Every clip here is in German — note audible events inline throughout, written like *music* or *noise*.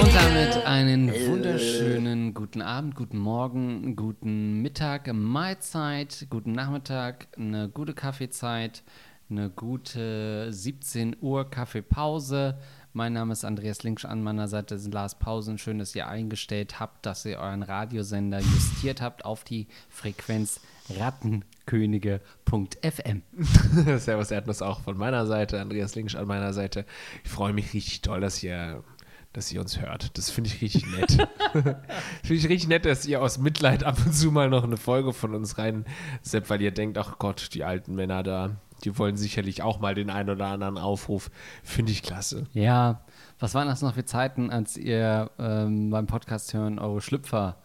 Und damit einen wunderschönen guten Abend, guten Morgen, guten Mittag, Mahlzeit, guten Nachmittag, eine gute Kaffeezeit, eine gute 17 Uhr Kaffeepause. Mein Name ist Andreas Linksch, an meiner Seite ist Lars Pausen. Schön, dass ihr eingestellt habt, dass ihr euren Radiosender justiert habt auf die Frequenz Rattenkönige.fm. *laughs* Servus Erdnuss auch von meiner Seite, Andreas Linksch an meiner Seite. Ich freue mich richtig toll, dass ihr dass ihr uns hört. Das finde ich richtig nett. *laughs* finde ich richtig nett, dass ihr aus Mitleid ab und zu mal noch eine Folge von uns rein seppt, weil ihr denkt, ach Gott, die alten Männer da, die wollen sicherlich auch mal den einen oder anderen Aufruf. Finde ich klasse. Ja, was waren das noch für Zeiten, als ihr ähm, beim Podcast hören eure Schlüpfer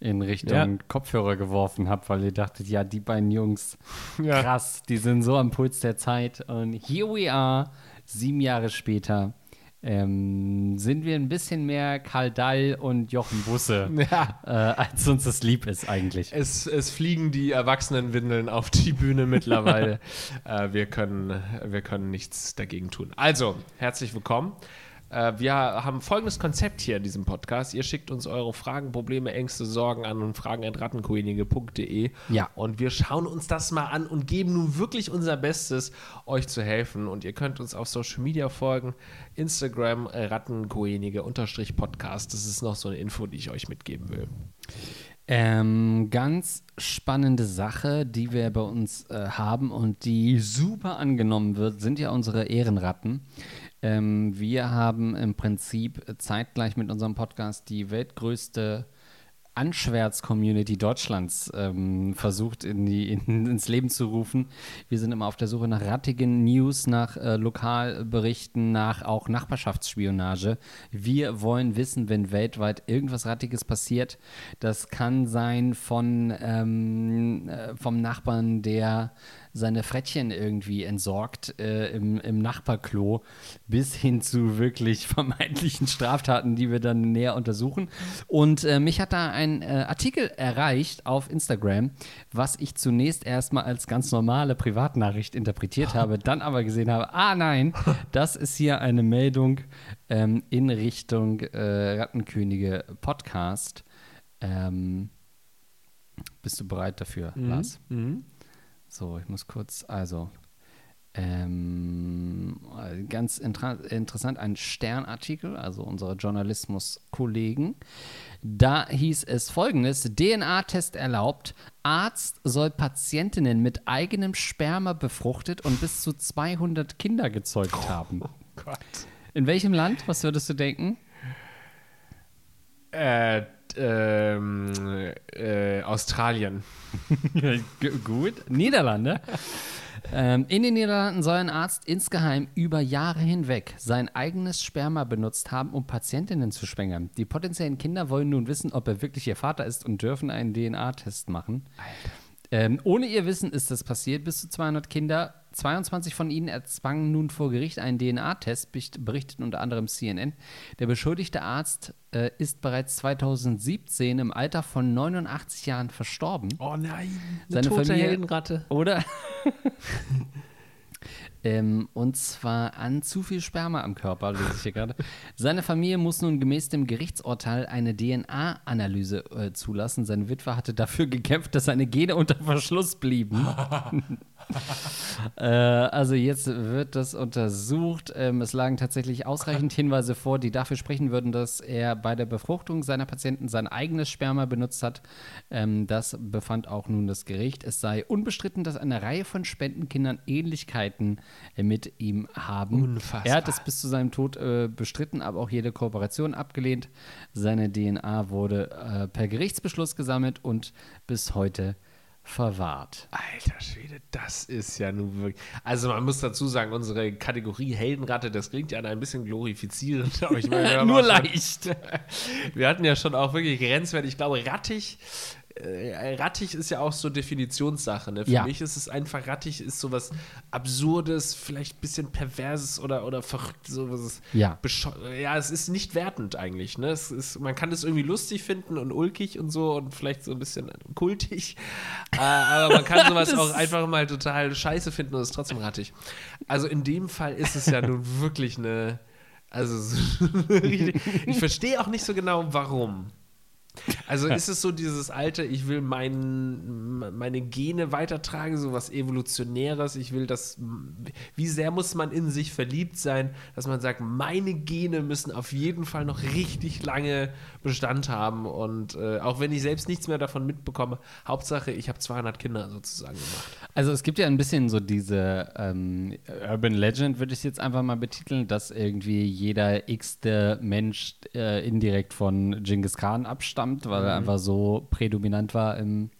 in Richtung Ja. Kopfhörer geworfen habt, weil ihr dachtet, ja, die beiden Jungs, *laughs* Ja. krass, die sind so am Puls der Zeit. Und here we are, sieben Jahre später. Ähm, sind wir ein bisschen mehr Karl Dall und Jochen Busse, *laughs* Ja. äh, als uns das lieb ist eigentlich. Es, es fliegen die Erwachsenenwindeln auf die Bühne mittlerweile. *laughs* äh, wir, können, wir können nichts dagegen tun. Also, herzlich willkommen. Äh, wir haben folgendes Konzept hier in diesem Podcast. Ihr schickt uns eure Fragen, Probleme, Ängste, Sorgen an und fragen.rattenkönige.de. Ja. Und wir schauen uns das mal an und geben nun wirklich unser Bestes, euch zu helfen. Und ihr könnt uns auf Social Media folgen. Instagram äh, Rattenkönige-Podcast. Das ist noch so eine Info, die ich euch mitgeben will. Ähm, ganz spannende Sache, die wir bei uns äh, haben und die super angenommen wird, sind ja unsere Ehrenratten. Ähm, wir haben im Prinzip zeitgleich mit unserem Podcast die weltgrößte Anschwärz-Community Deutschlands ähm, versucht in die, in, ins Leben zu rufen. Wir sind immer auf der Suche nach rattigen News, nach äh, Lokalberichten, nach auch Nachbarschaftsspionage. Wir wollen wissen, wenn weltweit irgendwas Rattiges passiert. Das kann sein von ähm, äh, vom Nachbarn, der seine Frettchen irgendwie entsorgt äh, im, im Nachbarklo, bis hin zu wirklich *laughs* vermeintlichen Straftaten, die wir dann näher untersuchen. Und äh, mich hat da ein äh, Artikel erreicht auf Instagram, was ich zunächst erstmal als ganz normale Privatnachricht interpretiert habe, *laughs* dann aber gesehen habe, ah nein, das ist hier eine Meldung ähm, in Richtung äh, Rattenkönige Podcast. Ähm, bist du bereit dafür, Lars? So, ich muss kurz, also, ähm, ganz intra interessant, ein Sternartikel, also unserer Journalismus-Kollegen. Da hieß es folgendes: DNA-Test erlaubt. Arzt soll Patientinnen mit eigenem Sperma befruchtet und bis zu 200 Kinder gezeugt haben. Gott. In welchem Land? Was würdest du denken? Äh, ähm, äh, Australien. *laughs* Gut. Niederlande. *laughs* ähm, in den Niederlanden soll ein Arzt insgeheim über Jahre hinweg sein eigenes Sperma benutzt haben, um Patientinnen zu schwängern. Die potenziellen Kinder wollen nun wissen, ob er wirklich ihr Vater ist und dürfen einen DNA-Test machen. Ähm, ohne ihr Wissen ist das passiert. Bis zu 200 Kinder, 22 von ihnen erzwangen nun vor Gericht einen DNA-Test, bericht- berichtet unter anderem CNN. Der beschuldigte Arzt äh, ist bereits 2017 im Alter von 89 Jahren verstorben. Oh nein, Seine Familie- Heldenratte. Oder? *laughs* ähm, und zwar an zu viel Sperma am Körper, lese ich hier gerade. Seine Familie muss nun gemäß dem Gerichtsurteil eine DNA-Analyse äh, zulassen. Seine Witwe hatte dafür gekämpft, dass seine Gene unter Verschluss blieben. *laughs* *laughs* äh, also jetzt wird das untersucht. Ähm, es lagen tatsächlich ausreichend Hinweise vor, die dafür sprechen würden, dass er bei der Befruchtung seiner Patienten sein eigenes Sperma benutzt hat. Ähm, das befand auch nun das Gericht. Es sei unbestritten, dass eine Reihe von Spendenkindern Ähnlichkeiten äh, mit ihm haben. Unfassbar. Er hat es bis zu seinem Tod äh, bestritten, aber auch jede Kooperation abgelehnt. Seine DNA wurde äh, per Gerichtsbeschluss gesammelt und bis heute verwahrt. Alter Schwede, das ist ja nun wirklich. Also man muss dazu sagen, unsere Kategorie Heldenratte, das klingt ja ein bisschen glorifizierend, aber ich meine, *laughs* Nur leicht. *laughs* Wir hatten ja schon auch wirklich grenzwertig, ich glaube, rattig rattig ist ja auch so Definitionssache. Ne? Für Ja. mich ist es einfach, rattig ist sowas Absurdes, vielleicht ein bisschen Perverses oder, oder verrückt, sowas. Ja. Ja, es ist nicht wertend eigentlich. Ne? Es ist, man kann es irgendwie lustig finden und ulkig und so und vielleicht so ein bisschen kultig. äh, aber man kann *laughs* sowas auch einfach mal total scheiße finden und es ist trotzdem rattig. Also in dem Fall ist es ja nun wirklich eine. Also, *laughs* ich verstehe auch nicht so genau, warum. Also ist es so dieses alte, ich will mein, meine Gene weitertragen, so was Evolutionäres, ich will das, wie sehr muss man in sich verliebt sein, dass man sagt, meine Gene müssen auf jeden Fall noch richtig lange Bestand haben. Und äh, auch wenn ich selbst nichts mehr davon mitbekomme, Hauptsache, ich habe 200 Kinder sozusagen gemacht. Also es gibt ja ein bisschen so diese ähm, Urban Legend, würde ich es jetzt einfach mal betiteln, dass irgendwie jeder x-te Mensch äh, indirekt von Genghis Khan abstammt, weil er einfach so prädominant war im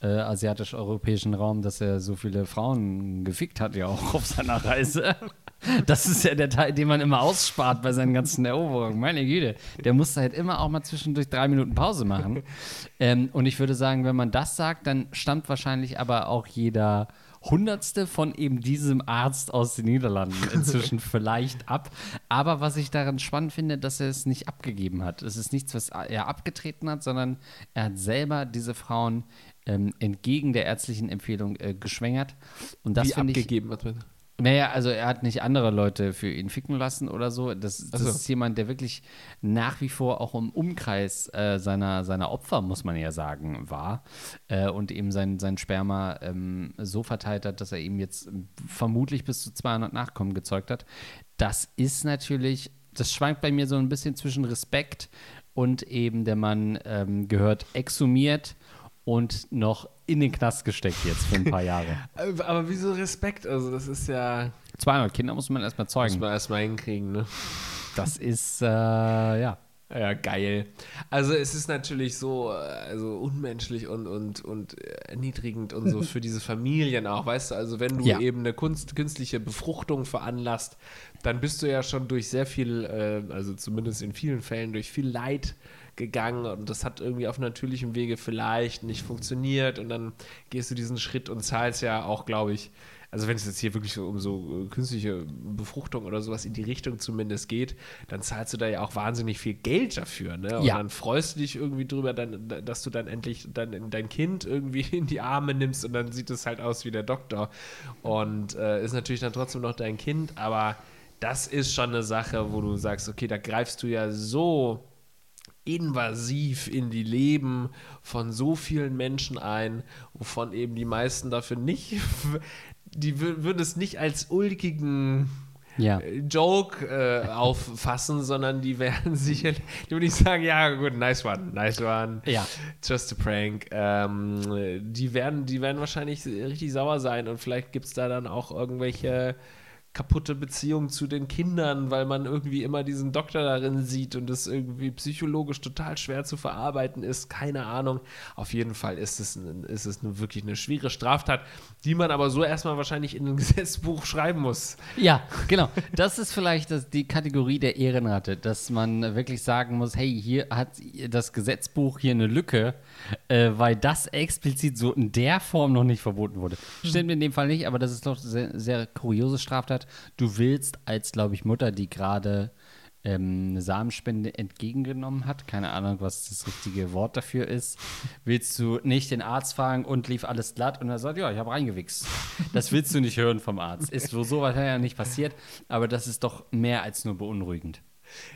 äh, asiatisch-europäischen Raum, dass er so viele Frauen gefickt hat, ja auch auf seiner Reise. *laughs* Das ist ja der Teil, den man immer ausspart bei seinen ganzen Eroberungen. Meine Güte, der musste halt immer auch mal zwischendurch drei Minuten Pause machen. Ähm, und ich würde sagen, wenn man das sagt, dann stammt wahrscheinlich aber auch jeder Hundertste von eben diesem Arzt aus den Niederlanden inzwischen *laughs* vielleicht ab. Aber was ich daran spannend finde, dass er es nicht abgegeben hat. Es ist nichts, was er abgetreten hat, sondern er hat selber diese Frauen ähm, entgegen der ärztlichen Empfehlung äh, geschwängert. Und das wie finde ich. abgegeben, was man Naja, also er hat nicht andere Leute für ihn ficken lassen oder so. Das, das so. ist jemand, der wirklich nach wie vor auch im Umkreis äh, seiner, seiner Opfer, muss man ja sagen, war. Äh, und eben sein, sein Sperma ähm, so verteilt hat, dass er ihm jetzt vermutlich bis zu 200 Nachkommen gezeugt hat. Das ist natürlich, das schwankt bei mir so ein bisschen zwischen Respekt und eben der Mann ähm, gehört exhumiert und noch in den Knast gesteckt jetzt für ein paar Jahre. *laughs* Aber wieso Respekt? Also, das ist ja. 200 Kinder muss man erstmal Muss zeugen. man erstmal hinkriegen, ne? Das ist, äh, ja. Ja, geil. Also es ist natürlich so also unmenschlich und, und, und erniedrigend und so *laughs* für diese Familien auch, weißt du, also wenn du Ja. eben eine Kunst, künstliche Befruchtung veranlasst, dann bist du ja schon durch sehr viel, äh, also zumindest in vielen Fällen, durch viel Leid gegangen und das hat irgendwie auf natürlichem Wege vielleicht nicht funktioniert und dann gehst du diesen Schritt und zahlst ja auch, glaube ich, also wenn es jetzt hier wirklich um so äh, künstliche Befruchtung oder sowas in die Richtung zumindest geht, dann zahlst du da ja auch wahnsinnig viel Geld dafür, ne? Und Ja. dann freust du dich irgendwie drüber, dann, dass du dann endlich dann dein Kind irgendwie *laughs* in die Arme nimmst und dann sieht es halt aus wie der Doktor. Und äh, ist natürlich dann trotzdem noch dein Kind, aber das ist schon eine Sache, wo du sagst, okay, da greifst du ja so invasiv in die Leben von so vielen Menschen ein, wovon eben die meisten dafür nicht, *laughs* die wür- würden es nicht als ulkigen Ja. äh, Joke äh, auffassen, sondern die werden *laughs* sicherlich, die würde ich sagen, ja gut, nice one, nice one, Ja. just a prank. Ähm, die, werden, die werden wahrscheinlich richtig sauer sein und vielleicht gibt es da dann auch irgendwelche kaputte Beziehungen zu den Kindern, weil man irgendwie immer diesen Doktor darin sieht und es irgendwie psychologisch total schwer zu verarbeiten ist. Keine Ahnung. Auf jeden Fall ist es, ein- ist es eine, wirklich eine schwere Straftat, die man aber so erstmal wahrscheinlich in ein *laughs* Gesetzbuch schreiben muss. Ja, genau. Das ist vielleicht das, die Kategorie der Ehrenratte, dass man wirklich sagen muss, hey, hier hat das Gesetzbuch hier eine Lücke, äh, weil das explizit so in der Form noch nicht verboten wurde. Stimmt in dem Fall nicht, aber das ist doch sehr, sehr kuriose Straftat. Du willst als, glaube ich, Mutter, die gerade ähm, eine Samenspende entgegengenommen hat, keine Ahnung, was das richtige Wort dafür ist, willst du nicht den Arzt fragen und lief alles glatt und er sagt, ja, ich habe reingewichst. Das willst du nicht hören vom Arzt. Ist so sowas ja nicht passiert, aber das ist doch mehr als nur beunruhigend.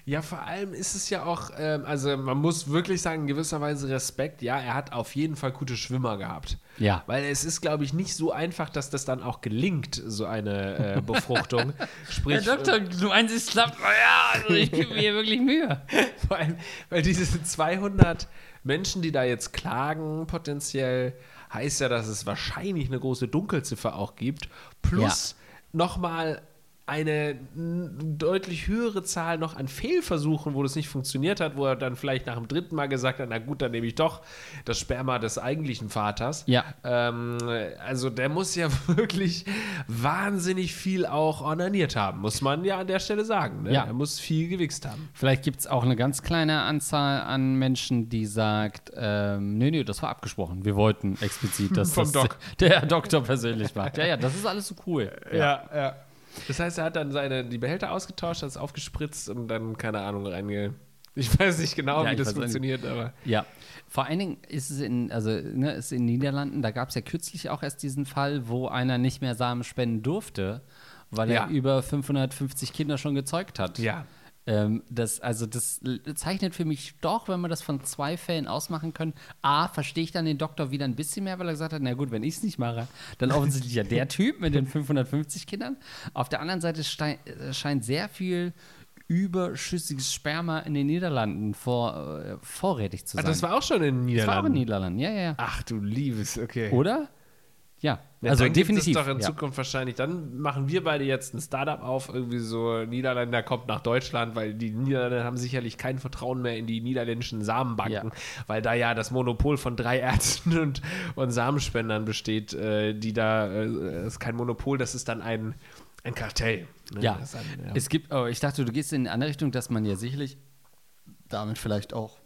Ja, vor allem ist es ja auch, ähm, also man muss wirklich sagen, in gewisser Weise Respekt. Ja, er hat auf jeden Fall gute Schwimmer gehabt. Ja. Weil es ist, glaube ich, nicht so einfach, dass das dann auch gelingt, so eine äh, *laughs* Befruchtung. Sprich, du meinst, es klappt? Ja, also ich gebe mir wirklich Mühe. *laughs* Vor allem, weil diese 200 Menschen, die da jetzt klagen, potenziell, heißt ja, dass es wahrscheinlich eine große Dunkelziffer auch gibt. Plus nochmal eine n- deutlich höhere Zahl noch an Fehlversuchen, wo das nicht funktioniert hat, wo er dann vielleicht nach dem dritten Mal gesagt hat, na gut, dann nehme ich doch das Sperma des eigentlichen Vaters. Ja. Ähm, also der muss ja *laughs* wirklich wahnsinnig viel auch ornaniert haben, muss man ja an der Stelle sagen. Ne? Ja. Er muss viel gewichst haben. Vielleicht gibt es auch eine ganz kleine Anzahl an Menschen, die sagt, ähm, nee, nee, das war abgesprochen. Wir wollten explizit, dass *laughs* Vom das Doc. *laughs* der Doktor persönlich macht. Ja, ja, das ist alles so cool. Ja, ja. Das heißt, er hat dann seine, die Behälter ausgetauscht, hat es aufgespritzt und dann, keine Ahnung, reinge... Ich weiß nicht genau, Ja, wie das funktioniert, aber... Ja, vor allen Dingen ist es in, also, ne, ist in den Niederlanden, da gab es ja kürzlich auch erst diesen Fall, wo einer nicht mehr Samen spenden durfte, weil Ja. er über 550 Kinder schon gezeugt hat. Ja. Ähm, das, also das zeichnet für mich doch, wenn wir das von zwei Fällen ausmachen können. A, verstehe ich dann den Doktor wieder ein bisschen mehr, weil er gesagt hat, na gut, wenn ich es nicht mache, dann *laughs* offensichtlich ja der Typ mit den 550 Kindern. Auf der anderen Seite äh, scheint sehr viel überschüssiges Sperma in den Niederlanden vor, äh, vorrätig zu Ah, sein. das war auch schon in den Das war auch in Niederlanden. den Niederlanden, ja, ja. Ach du Liebes, okay. Oder? Ja, Ja, also definitiv. Es doch in ja. Zukunft wahrscheinlich. Dann machen wir beide jetzt ein Startup auf, irgendwie so Niederländer kommt nach Deutschland, weil die Niederländer haben sicherlich kein Vertrauen mehr in die niederländischen Samenbanken, Ja. weil da ja das Monopol von drei Ärzten und, und Samenspendern besteht, äh, die da, äh, das ist kein Monopol, das ist dann ein, ein Kartell. ne? Ja. Das ein, ja. Es gibt, oh, ich dachte, du gehst in eine andere Richtung, dass man ja sicherlich damit vielleicht auch.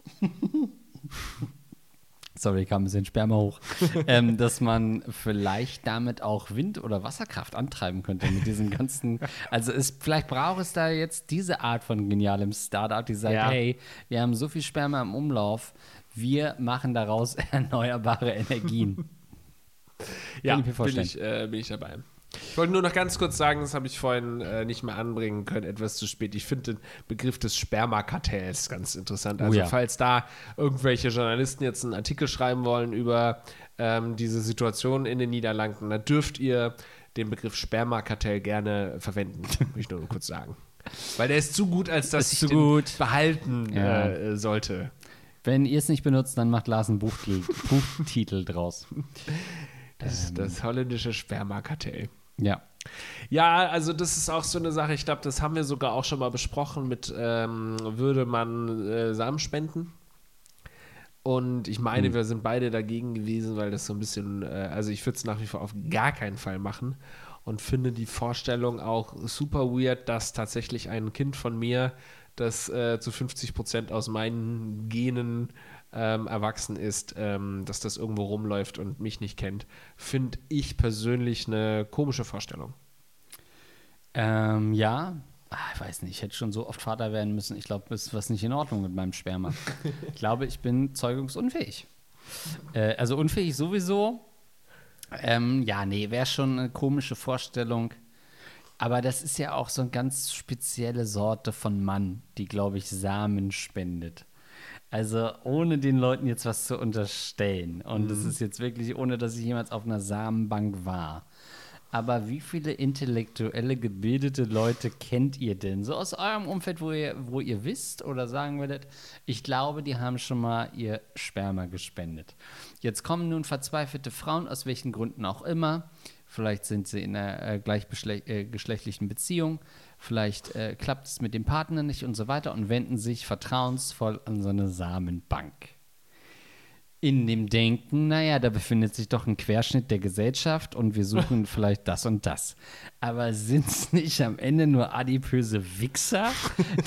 Sorry, kam ein bisschen Sperma hoch. *laughs* ähm, dass man vielleicht damit auch Wind- oder Wasserkraft antreiben könnte mit diesem ganzen. *laughs* Also es, vielleicht braucht es da jetzt diese Art von genialem Startup, die sagt, Ja. hey, wir haben so viel Sperma im Umlauf, wir machen daraus *laughs* erneuerbare Energien. Ja, bin ich, äh, bin ich dabei. Ich wollte nur noch ganz kurz sagen, das habe ich vorhin äh, nicht mehr anbringen können, etwas zu spät. Ich finde den Begriff des Spermakartells ganz interessant. Also, Oh ja. falls da irgendwelche Journalisten jetzt einen Artikel schreiben wollen über ähm, diese Situation in den Niederlanden, dann dürft ihr den Begriff Spermakartell gerne verwenden. *laughs* Will ich nur kurz sagen. Weil der ist zu gut, als dass ich den gut. behalten Ja. äh, sollte. Wenn ihr es nicht benutzt, dann macht Lars einen Buchtitel, *laughs* Buchtitel draus. Das, das holländische Spermakartell. Ja. Ja, also das ist auch so eine Sache, ich glaube, das haben wir sogar auch schon mal besprochen mit, ähm, würde man äh, Samen spenden? Und ich meine, wir sind beide dagegen gewesen, weil das so ein bisschen, äh, also ich würde es nach wie vor auf gar keinen Fall machen und finde die Vorstellung auch super weird, dass tatsächlich ein Kind von mir, das äh, zu 50 Prozent aus meinen Genen ähm, erwachsen ist, ähm, dass das irgendwo rumläuft und mich nicht kennt, finde ich persönlich eine komische Vorstellung. Ähm, ja. Ah, ich weiß nicht, ich hätte schon so oft Vater werden müssen. Ich glaube, es ist was nicht in Ordnung mit meinem Sperma. *laughs* ich glaube, ich bin zeugungsunfähig. Äh, also unfähig sowieso. Ähm, ja, nee, wäre schon eine komische Vorstellung. Aber das ist ja auch so eine ganz spezielle Sorte von Mann, die, glaube ich, Samen spendet. Also ohne den Leuten jetzt was zu unterstellen. Und das ist jetzt wirklich, ohne dass ich jemals auf einer Samenbank war. Aber wie viele intellektuelle, gebildete Leute kennt ihr denn? So aus eurem Umfeld, wo ihr, wo ihr wisst oder sagen würdet, ich glaube, die haben schon mal ihr Sperma gespendet. Jetzt kommen nun verzweifelte Frauen, aus welchen Gründen auch immer. Vielleicht sind sie in einer äh, gleichgeschlechtlichen Beziehung. Vielleicht äh, klappt es mit dem Partner nicht und so weiter und wenden sich vertrauensvoll an so eine Samenbank. In dem Denken, naja, da befindet sich doch ein Querschnitt der Gesellschaft und wir suchen *laughs* vielleicht das und das. Aber sind es nicht am Ende nur adipöse Wichser,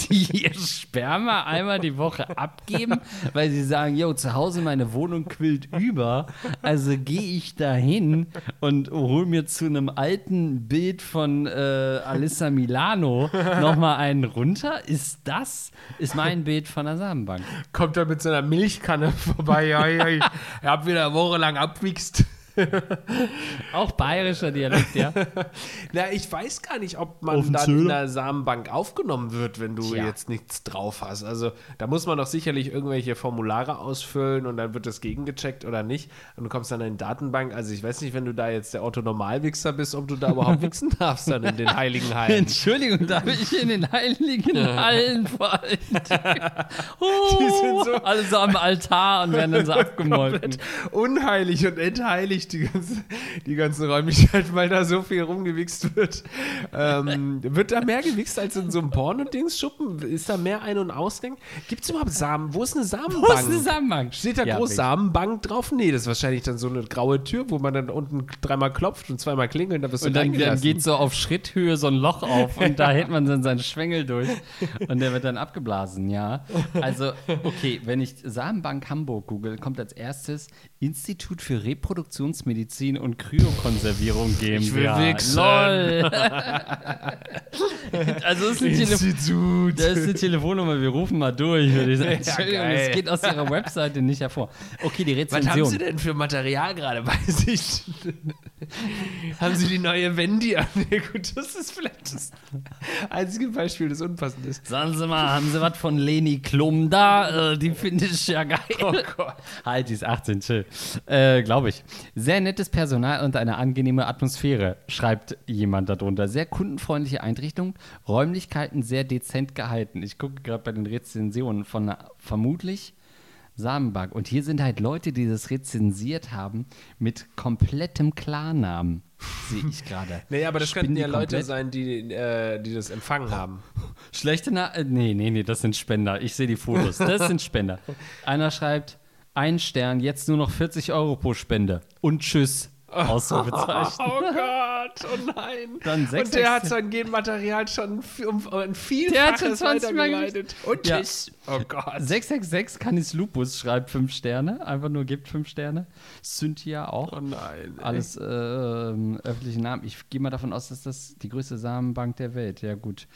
die ihr Sperma einmal die Woche abgeben, weil sie sagen, yo, zu Hause meine Wohnung quillt über, also gehe ich da hin und hol mir zu einem alten Bild von äh, Alissa Milano nochmal einen runter? Ist das, ist mein Bild von der Samenbank. Kommt er mit so einer Milchkanne vorbei, ja, ja, ich hab wieder eine Woche lang abwichst. *laughs* Auch bayerischer Dialekt, ja. *laughs* Na, ich weiß gar nicht, ob man dann Zöder? in der Samenbank aufgenommen wird, wenn du Tja. jetzt nichts drauf hast. Also da muss man doch sicherlich irgendwelche Formulare ausfüllen und dann wird das gegengecheckt oder nicht. Und du kommst dann in die Datenbank. Also ich weiß nicht, wenn du da jetzt der Otto-Normalwichser bist, ob du da überhaupt *laughs* wichsen darfst dann in den heiligen Hallen. Entschuldigung, darf ich in den heiligen Hallen vor allen Dingen? Oh, Die sind so- alle so am Altar und werden dann so abgemolken. Unheilig und entheiligt die, ganze, die ganzen Räumlichkeiten, weil da so viel rumgewichst wird. Ähm, wird da mehr gewichst als in so einem Porno-Dings-Schuppen? Ist da mehr Ein- und Ausgang? Gibt es überhaupt Samen? Wo ist eine Samenbank? Wo ist eine Samenbank? Steht da Ja, groß. Samenbank drauf? Nee, das ist wahrscheinlich dann so eine graue Tür, wo man dann unten dreimal klopft und zweimal klingelt, dann wirst du Und dann, dann geht so auf Schritthöhe so ein Loch auf und da *laughs* hält man dann seinen Schwengel durch und der wird dann abgeblasen, ja. Also, okay, wenn ich Samenbank Hamburg google, kommt als erstes Institut für Reproduktionsmedizin und Kryokonservierung GmbH. Ich will wichsen. Lol. *laughs* *laughs* also, das ist, eine das ist eine Telefonnummer, wir rufen mal durch. würde ich *laughs* sagen. Entschuldigung, geil. das geht aus ihrer Webseite nicht hervor. Okay, die Was haben Sie Rezension. denn für Material gerade *laughs* bei sich? haben Sie die neue Wendy an? Ja, gut, das ist vielleicht das einzige Beispiel, das unpassend ist. Sagen Sie mal, haben Sie was von Leni Klum da? Äh, die finde ich ja geil. Oh Gott. Halt, die ist 18, chill. Äh, Glaube ich. Sehr nettes Personal und eine angenehme Atmosphäre, schreibt jemand darunter. Sehr kundenfreundliche Einrichtung, Räumlichkeiten sehr dezent gehalten. Ich gucke gerade bei den Rezensionen von vermutlich Samenbank. Und hier sind halt Leute, die das rezensiert haben mit komplettem Klarnamen. Sehe ich gerade. *laughs* Nee, aber das Spinnen könnten ja Leute sein, die, äh, die das empfangen haben. *laughs* Schlechte Na äh, Nee, nee, nee, das sind Spender. Ich sehe die Fotos. Das sind Spender. *laughs* Einer schreibt, ein Stern, jetzt nur noch 40 Euro pro Spende. Und tschüss. *laughs* Ausrufezeichen. Oh Gott, oh nein. *laughs* Dann sechs, Und der hat sein Genmaterial schon um, ein Der hat schon Vielfaches 20 Mal weitergeleitet. Und Ja. tschüss. Oh Gott. 666 Canis Lupus schreibt 5 Sterne. Einfach nur gibt 5 Sterne. Cynthia auch. Oh nein. ey. Alles äh, öffentliche Namen. Ich gehe mal davon aus, dass das die größte Samenbank der Welt. Ja, gut.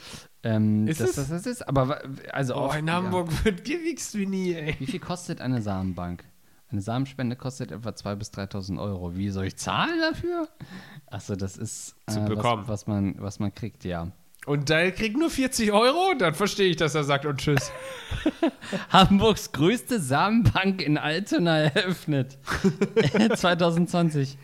Ähm, Ist dass es? das das ist. Aber also Oh, auch, in ja. Hamburg wird gewichst wie nie, ey. Wie viel kostet eine Samenbank? Eine Samenspende kostet etwa 2.000 bis 3.000 Euro. Wie soll ich zahlen dafür? Achso, das ist Zu äh, bekommen. Was, was, man, was man kriegt, ja. Und der kriegt nur 40 Euro? Dann verstehe ich, dass er sagt und tschüss. *laughs* Hamburgs größte Samenbank in Altona eröffnet. *laughs* 2020.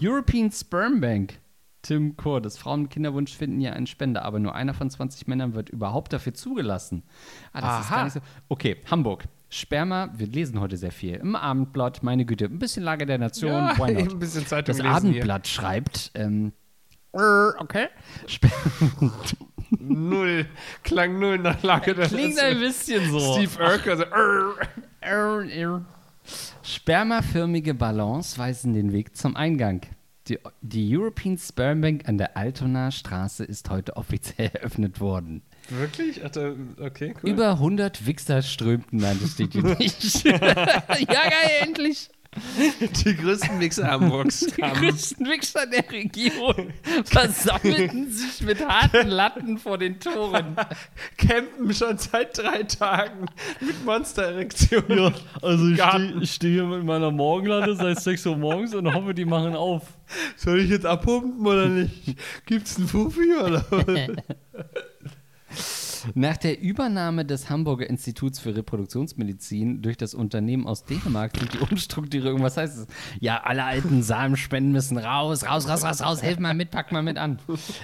European Sperm Bank. Tim Cordes. Frauen mit Kinderwunsch finden ja einen Spender, aber nur einer von 20 Männern wird überhaupt dafür zugelassen. Ah, das ist Aha. gar nicht so. Okay, Hamburg. Sperma, wir lesen heute sehr viel. Im Abendblatt, meine Güte, ein bisschen Lage der Nation. Ja, ein bisschen Zeitung Das Abendblatt schreibt, ähm, äh, okay. Sper hier. *laughs* Null. Klang null nach Lage der Klingt ein Nation. bisschen so. Steve Urkel, so, "Arr." Spermaförmige Ballons weisen den Weg zum Eingang. Die, die European Sperm Bank an der Altonaer Straße ist heute offiziell *laughs* eröffnet worden. Wirklich? Ach, da- okay, cool. Über 100 Wichser strömten, nein, das steht hier nicht. ja, geil, endlich. die größten Mixer Hamburgs Die größten Wichser der Region versammelten sich mit harten Latten vor den Toren. Campen schon seit drei Tagen mit Monstererektionen. also ich steh- ich stehe hier mit meiner Morgenlatte seit 6 Uhr morgens und hoffe, die machen auf. Soll ich jetzt abpumpen oder nicht? Gibt's einen Fufi oder was? *laughs* Nach der Übernahme des Hamburger Instituts für Reproduktionsmedizin durch das Unternehmen aus Dänemark durch die Umstrukturierung, was heißt das? Ja, alle alten Samenspenden müssen raus, raus, raus, raus, raus, helft mal mit, pack mal mit an.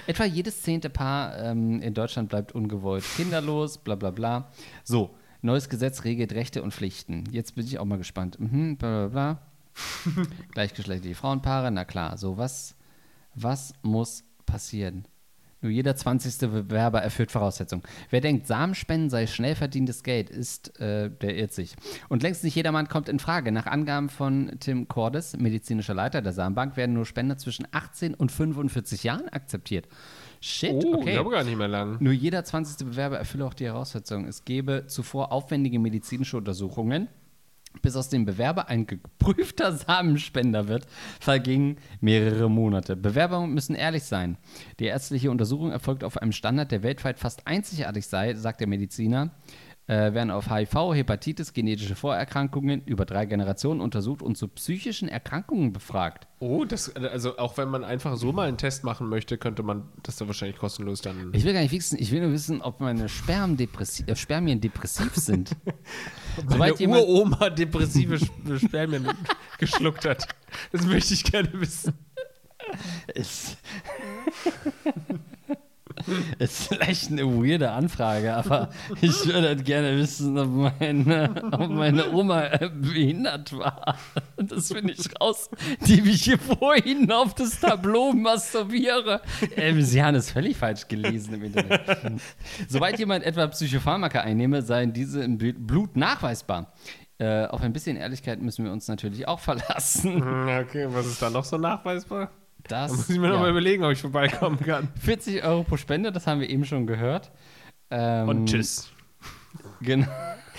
Etwa jedes zehnte Paar ähm, in Deutschland bleibt ungewollt kinderlos, bla bla bla. So, neues Gesetz regelt Rechte und Pflichten. Jetzt bin ich auch mal gespannt. Mhm, bla bla bla. *laughs* Gleichgeschlechtliche Frauenpaare, na klar. So, was, was muss passieren? Nur jeder 20. Bewerber erfüllt Voraussetzungen. Wer denkt, Samenspenden sei schnell verdientes Geld, ist, äh, der irrt sich. Und längst nicht jedermann kommt in Frage. Nach Angaben von Tim Cordes, medizinischer Leiter der Samenbank, werden nur Spender zwischen 18 und 45 Jahren akzeptiert. Shit, Oh, okay. ich habe gar nicht mehr lang. Nur jeder 20. Bewerber erfülle auch die Heraussetzung. Es gebe zuvor aufwendige medizinische Untersuchungen. Bis aus dem Bewerber ein geprüfter Samenspender wird, vergingen mehrere Monate. Bewerber müssen ehrlich sein. Die ärztliche Untersuchung erfolgt auf einem Standard, der weltweit fast einzigartig sei, sagt der Mediziner. Äh, werden auf HIV, Hepatitis, genetische Vorerkrankungen über drei Generationen untersucht und zu psychischen Erkrankungen befragt. Oh, das, also auch wenn man einfach so mal einen Test machen möchte, könnte man das da wahrscheinlich kostenlos dann. Ich will gar nicht wissen, ich will nur wissen, ob meine Sperm äh, Spermien depressiv sind. *laughs* Meine Soweit jemand- Uroma depressive Sp- Spermien *laughs* geschluckt hat. Das möchte ich gerne wissen. Es- ist vielleicht eine weirde Anfrage, aber ich würde halt gerne wissen, ob meine, ob meine Oma behindert war. Das finde ich raus, die mich hier vorhin auf das Tableau masturbiere. Ähm, Sie haben es völlig falsch gelesen im Internet. *laughs* Soweit jemand etwa Psychopharmaka einnehme, seien diese im Blut nachweisbar. Äh, auf ein bisschen Ehrlichkeit müssen wir uns natürlich auch verlassen. *laughs* Okay, was ist da noch so nachweisbar? Das, Da muss ich mir noch ja. mal überlegen, ob ich vorbeikommen kann. *laughs* 40 Euro pro Spende, das haben wir eben schon gehört. Ähm, Und tschüss. Genau.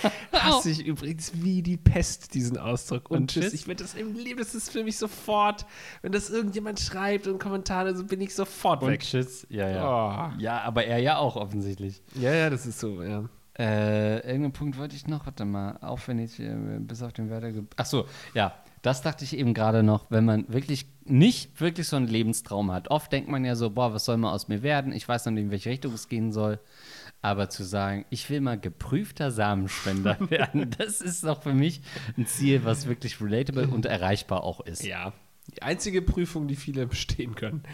*laughs* Hasse ich übrigens wie die Pest, diesen Ausdruck. Und, Und tschüss. Ich würde das im Leben, das ist für mich sofort, wenn das irgendjemand schreibt und Kommentare, so bin ich sofort Und weg. tschüss. Ja, ja. Oh. Ja, aber er ja auch offensichtlich. Ja, ja, das ist so, ja. Äh, irgendeinen Punkt wollte ich noch, warte mal, aufwendig äh, bis auf den Wörter. Ach so, ja, das dachte ich eben gerade noch, wenn man wirklich nicht wirklich so einen Lebenstraum hat. Oft denkt man ja so, boah, was soll mal aus mir werden? Ich weiß noch nicht, in welche Richtung es gehen soll. Aber zu sagen, ich will mal geprüfter Samenspender *laughs* werden, das ist doch für mich ein Ziel, was wirklich relatable und erreichbar auch ist. Ja. Die einzige Prüfung, die viele bestehen können,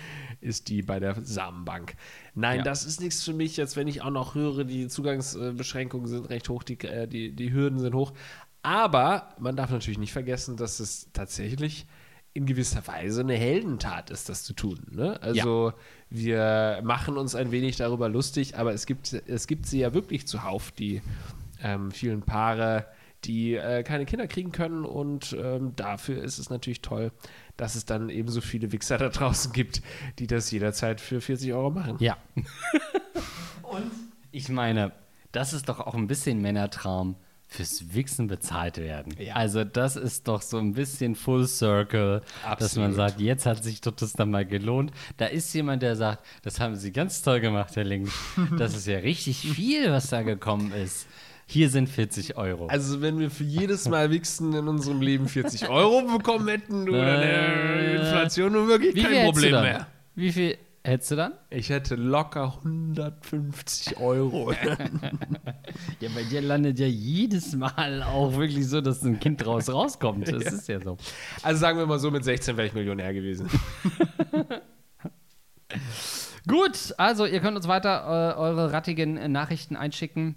ist die bei der Samenbank. Nein, Ja. das ist nichts für mich, jetzt wenn ich auch noch höre, die Zugangsbeschränkungen sind recht hoch, die, äh, die, die Hürden sind hoch. Aber man darf natürlich nicht vergessen, dass es tatsächlich in gewisser Weise eine Heldentat ist, das zu tun. Ne? Also wir machen uns ein wenig darüber lustig, aber es gibt, es gibt sie ja wirklich zuhauf, die ähm, vielen Paare, die äh, keine Kinder kriegen können und ähm, dafür ist es natürlich toll, dass es dann ebenso viele Wichser da draußen gibt, die das jederzeit für 40 Euro machen. Ja. *laughs* Und ich meine, das ist doch auch ein bisschen Männertraum fürs Wichsen bezahlt werden. Ja. Also das ist doch so ein bisschen Full Circle, dass man Absolut. sagt, jetzt hat sich doch das dann mal gelohnt. Da ist jemand, der sagt, das haben Sie ganz toll gemacht, Herr Link. *laughs* Das ist ja richtig viel, was da gekommen ist. Hier sind 40 Euro. Also wenn wir für jedes Mal Wichsen in unserem Leben 40 Euro bekommen hätten *laughs* oder eine Äh, Inflation nun wirklich kein du Problem dann? mehr. Wie viel hättest du dann? Ich hätte locker 150 Euro. *laughs* Ja, bei dir landet ja jedes Mal auch wirklich so, dass ein Kind draus rauskommt. Das ist ja so. Also sagen wir mal so, mit 16 wäre ich Millionär gewesen. *laughs* Gut, also ihr könnt uns weiter äh, eure rattigen Nachrichten einschicken.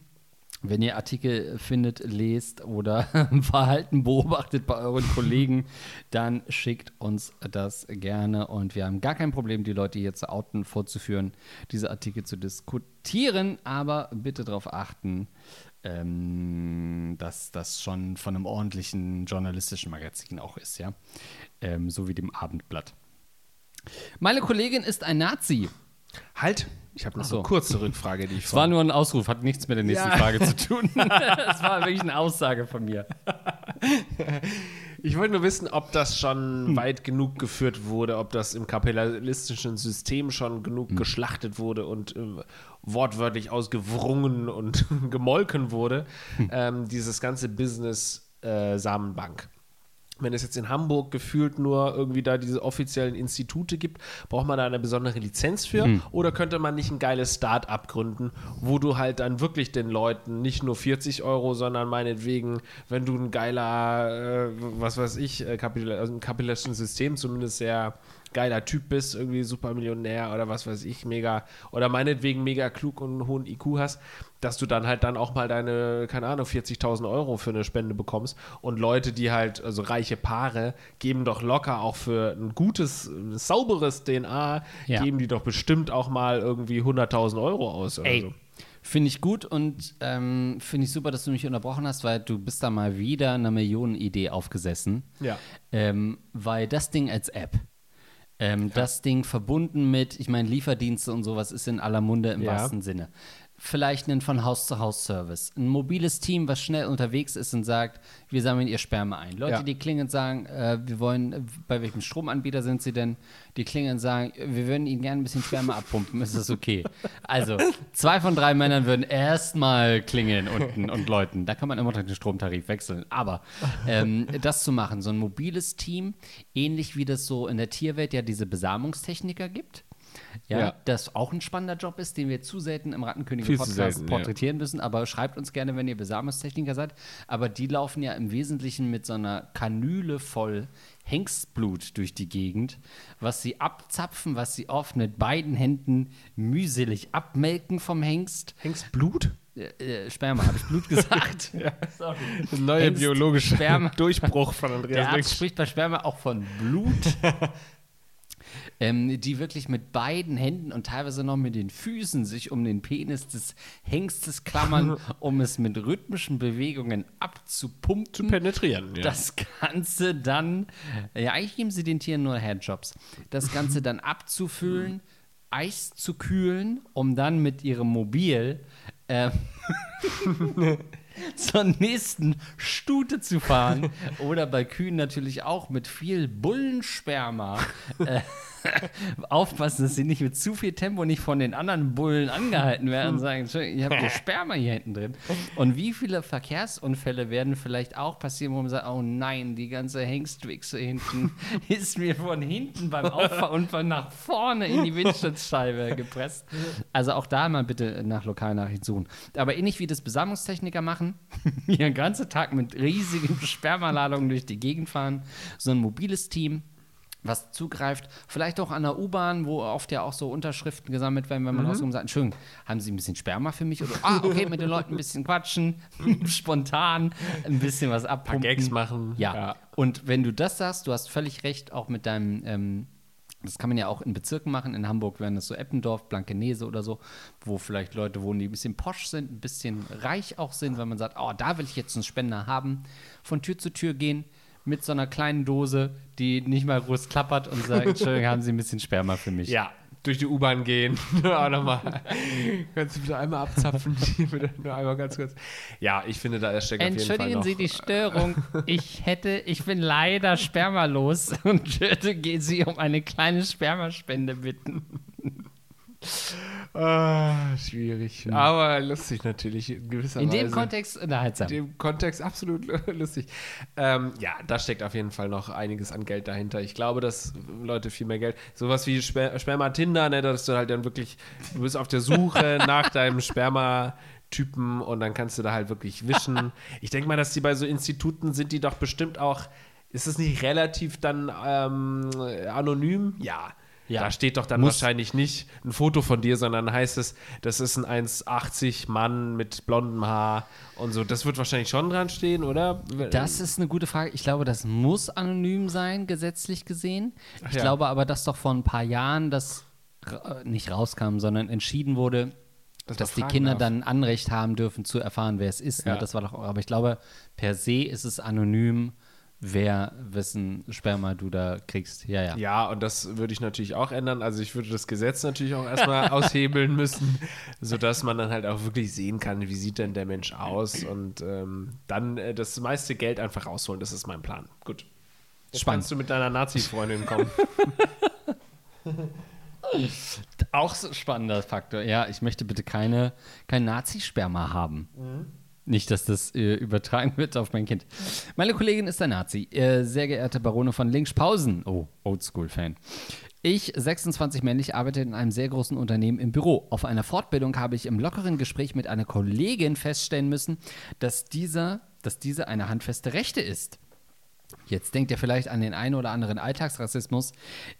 Wenn ihr Artikel findet, lest oder *laughs* Verhalten beobachtet bei euren Kollegen, dann schickt uns das gerne. Und wir haben gar kein Problem, die Leute hier zu outen, vorzuführen, diese Artikel zu diskutieren. Aber bitte darauf achten, ähm, dass das schon von einem ordentlichen journalistischen Magazin auch ist, ja. Ähm, so wie dem Abendblatt. Meine Kollegin ist ein Nazi. Halt, ich habe noch so. eine kurze Rückfrage, die ich Es war nur ein Ausruf, hat nichts mit der nächsten Ja. Frage zu *laughs* tun. *laughs* Es war wirklich eine Aussage von mir. Ich wollte nur wissen, ob das schon Hm. weit genug geführt wurde, ob das im kapitalistischen System schon genug Hm. geschlachtet wurde und äh, wortwörtlich ausgewrungen und *laughs* gemolken wurde, Hm. ähm, dieses ganze Business äh, Samenbank. Wenn es jetzt in Hamburg gefühlt nur irgendwie da diese offiziellen Institute gibt, braucht man da eine besondere Lizenz für? Hm. Oder könnte man nicht ein geiles Start-up gründen, wo du halt dann wirklich den Leuten nicht nur 40 Euro, sondern meinetwegen, wenn du ein geiler, äh, was weiß ich, äh, Kapital also im kapitalistischen System zumindest sehr geiler Typ bist, irgendwie Supermillionär oder was weiß ich, mega, oder meinetwegen mega klug und einen hohen IQ hast, dass du dann halt dann auch mal deine, keine Ahnung, 40.000 Euro für eine Spende bekommst. Und Leute, die halt, also reiche Paare, geben doch locker auch für ein gutes, ein sauberes DNA, Ja. geben die doch bestimmt auch mal irgendwie 100.000 Euro aus Ey, so. Finde ich gut und ähm, finde ich super, dass du mich unterbrochen hast, weil du bist da mal wieder einer Millionenidee aufgesessen. Ja. Ähm, weil das Ding als App, ähm, das Ding verbunden mit, ich meine, Lieferdienste und sowas ist in aller Munde im Ja. wahrsten Sinne. Vielleicht einen von Haus zu Haus Service. Ein mobiles Team, was schnell unterwegs ist und sagt, wir sammeln ihr Sperma ein. Leute, Ja. die klingeln und sagen, äh, wir wollen, äh, bei welchem Stromanbieter sind sie denn? Die klingeln und sagen, wir würden ihnen gerne ein bisschen Sperma abpumpen, *laughs* ist das okay? Also, zwei von drei Männern würden erstmal klingeln und, und läuten. Da kann man immer noch den Stromtarif wechseln. Aber ähm, das zu machen, so ein mobiles Team, ähnlich wie das so in der Tierwelt ja diese Besamungstechniker gibt, Ja, Ja. das auch ein spannender Job ist, den wir zu selten im Rattenkönig-Podcast selten, ja. porträtieren müssen. Aber schreibt uns gerne, wenn ihr Besamungstechniker seid. Aber die laufen ja im Wesentlichen mit so einer Kanüle voll Hengstblut durch die Gegend, was sie abzapfen, was sie oft mit beiden Händen mühselig abmelken vom Hengst. Hengstblut? Äh, äh, Sperma, habe ich Blut *laughs* gesagt? Sorry. Ein neuer Hengst, biologischer Sperma. Durchbruch von Andreas Der Arzt spricht bei Sperma auch von Blut. *laughs* ähm, die wirklich mit beiden Händen und teilweise noch mit den Füßen sich um den Penis des Hengstes klammern, *laughs* um es mit rhythmischen Bewegungen abzupumpen. penetrieren. Ja. Das Ganze dann, ja, eigentlich geben sie den Tieren nur Handjobs. Das Ganze dann *laughs* abzufüllen, Eis zu kühlen, um dann mit ihrem Mobil ähm, *laughs* *laughs* zur nächsten Stute zu fahren. Oder bei Kühen natürlich auch mit viel Bullensperma. *laughs* *laughs* Aufpassen, dass sie nicht mit zu viel Tempo nicht von den anderen Bullen angehalten werden und sagen, Entschuldigung, ich habe hier *laughs* Sperma hier hinten drin. Und wie viele Verkehrsunfälle werden vielleicht auch passieren, wo man sagt, oh nein, die ganze Hengstwichse hinten *laughs* ist mir von hinten beim Auffahrunfall nach vorne in die Windschutzscheibe gepresst. Also auch da mal bitte nach Lokalnachrichten suchen. Aber ähnlich wie das Besamungstechniker machen, die den ganzen Tag mit riesigen Spermaladungen durch die Gegend fahren, so ein mobiles Team, was zugreift, vielleicht auch an der U-Bahn, wo oft ja auch so Unterschriften gesammelt werden, wenn man rauskommt und sagt, Entschuldigung, haben Sie ein bisschen Sperma für mich? Oder, ah, okay, mit den Leuten ein bisschen quatschen, *laughs* spontan ein bisschen was abpumpen. Gags machen. Ja. Ja. und wenn du das sagst, du hast völlig recht, auch mit deinem, ähm, das kann man ja auch in Bezirken machen, in Hamburg wären das so Eppendorf, Blankenese oder so, wo vielleicht Leute wohnen, die ein bisschen posch sind, ein bisschen reich auch sind, wenn man sagt, oh, da will ich jetzt einen Spender haben, von Tür zu Tür gehen, mit so einer kleinen Dose, die nicht mal groß klappert und sagt, Entschuldigung, haben Sie ein bisschen Sperma für mich. Ja, durch die U-Bahn gehen. *laughs* auch nochmal. Kannst du bitte einmal abzapfen? *laughs* Nur einmal ganz kurz. Ja, ich finde, da steckt auf jeden Fall Entschuldigen. Sie die Störung. Ich hätte, ich bin leider spermalos und würde Sie um eine kleine Spermaspende bitten. *laughs* Ah, schwierig. Aber lustig natürlich in gewisser In Weise. dem Kontext unterhaltsam. In dem Kontext absolut *laughs* lustig. Ähm, ja, da steckt auf jeden Fall noch einiges an Geld dahinter. Ich glaube, dass Leute viel mehr Geld, sowas wie Sper Sperma Tinder, ne, dass du halt dann wirklich, du bist auf der Suche *laughs* nach deinem Sperma-Typen und dann kannst du da halt wirklich wischen. Ich denke mal, dass die bei so Instituten sind, die doch bestimmt auch, ist es nicht relativ dann ähm, anonym? Ja. Ja. Da steht doch dann Muss. wahrscheinlich nicht ein Foto von dir, sondern heißt es, das ist ein 1,80 Mann mit blondem Haar und so. Das wird wahrscheinlich schon dran stehen, oder? Das ist eine gute Frage. Ich glaube, das muss anonym sein, gesetzlich gesehen. Ich ja. glaube aber, dass doch vor ein paar Jahren das äh, nicht rauskam, sondern entschieden wurde, Dass dass die Kinder darf. dann ein Anrecht haben dürfen, zu erfahren, wer es ist. Ne? Ja. Das war doch, aber ich glaube, per se ist es anonym, wer wessen Sperma du da kriegst. Ja, ja. Ja, und das würde ich natürlich auch ändern. Also ich würde das Gesetz natürlich auch erstmal *laughs* aushebeln müssen, sodass man dann halt auch wirklich sehen kann, wie sieht denn der Mensch aus und ähm, dann äh, das meiste Geld einfach rausholen. Das ist mein Plan. Gut. Jetzt Spannend. kannst du mit deiner Nazi-Freundin kommen. *laughs* Auch so spannender Faktor. Ja, ich möchte bitte keine, kein Nazi-Sperma haben. Nicht, dass das äh, übertragen wird auf mein Kind. Meine Kollegin ist ein Nazi. Äh, sehr geehrte Barone von Linkspausen. Oh, Oldschool-Fan. Ich, 26 männlich, arbeite in einem sehr großen Unternehmen im Büro. Auf einer Fortbildung habe ich im lockeren Gespräch mit einer Kollegin feststellen müssen, dass dieser, dass diese eine handfeste Rechte ist. Jetzt denkt ihr vielleicht an den einen oder anderen Alltagsrassismus,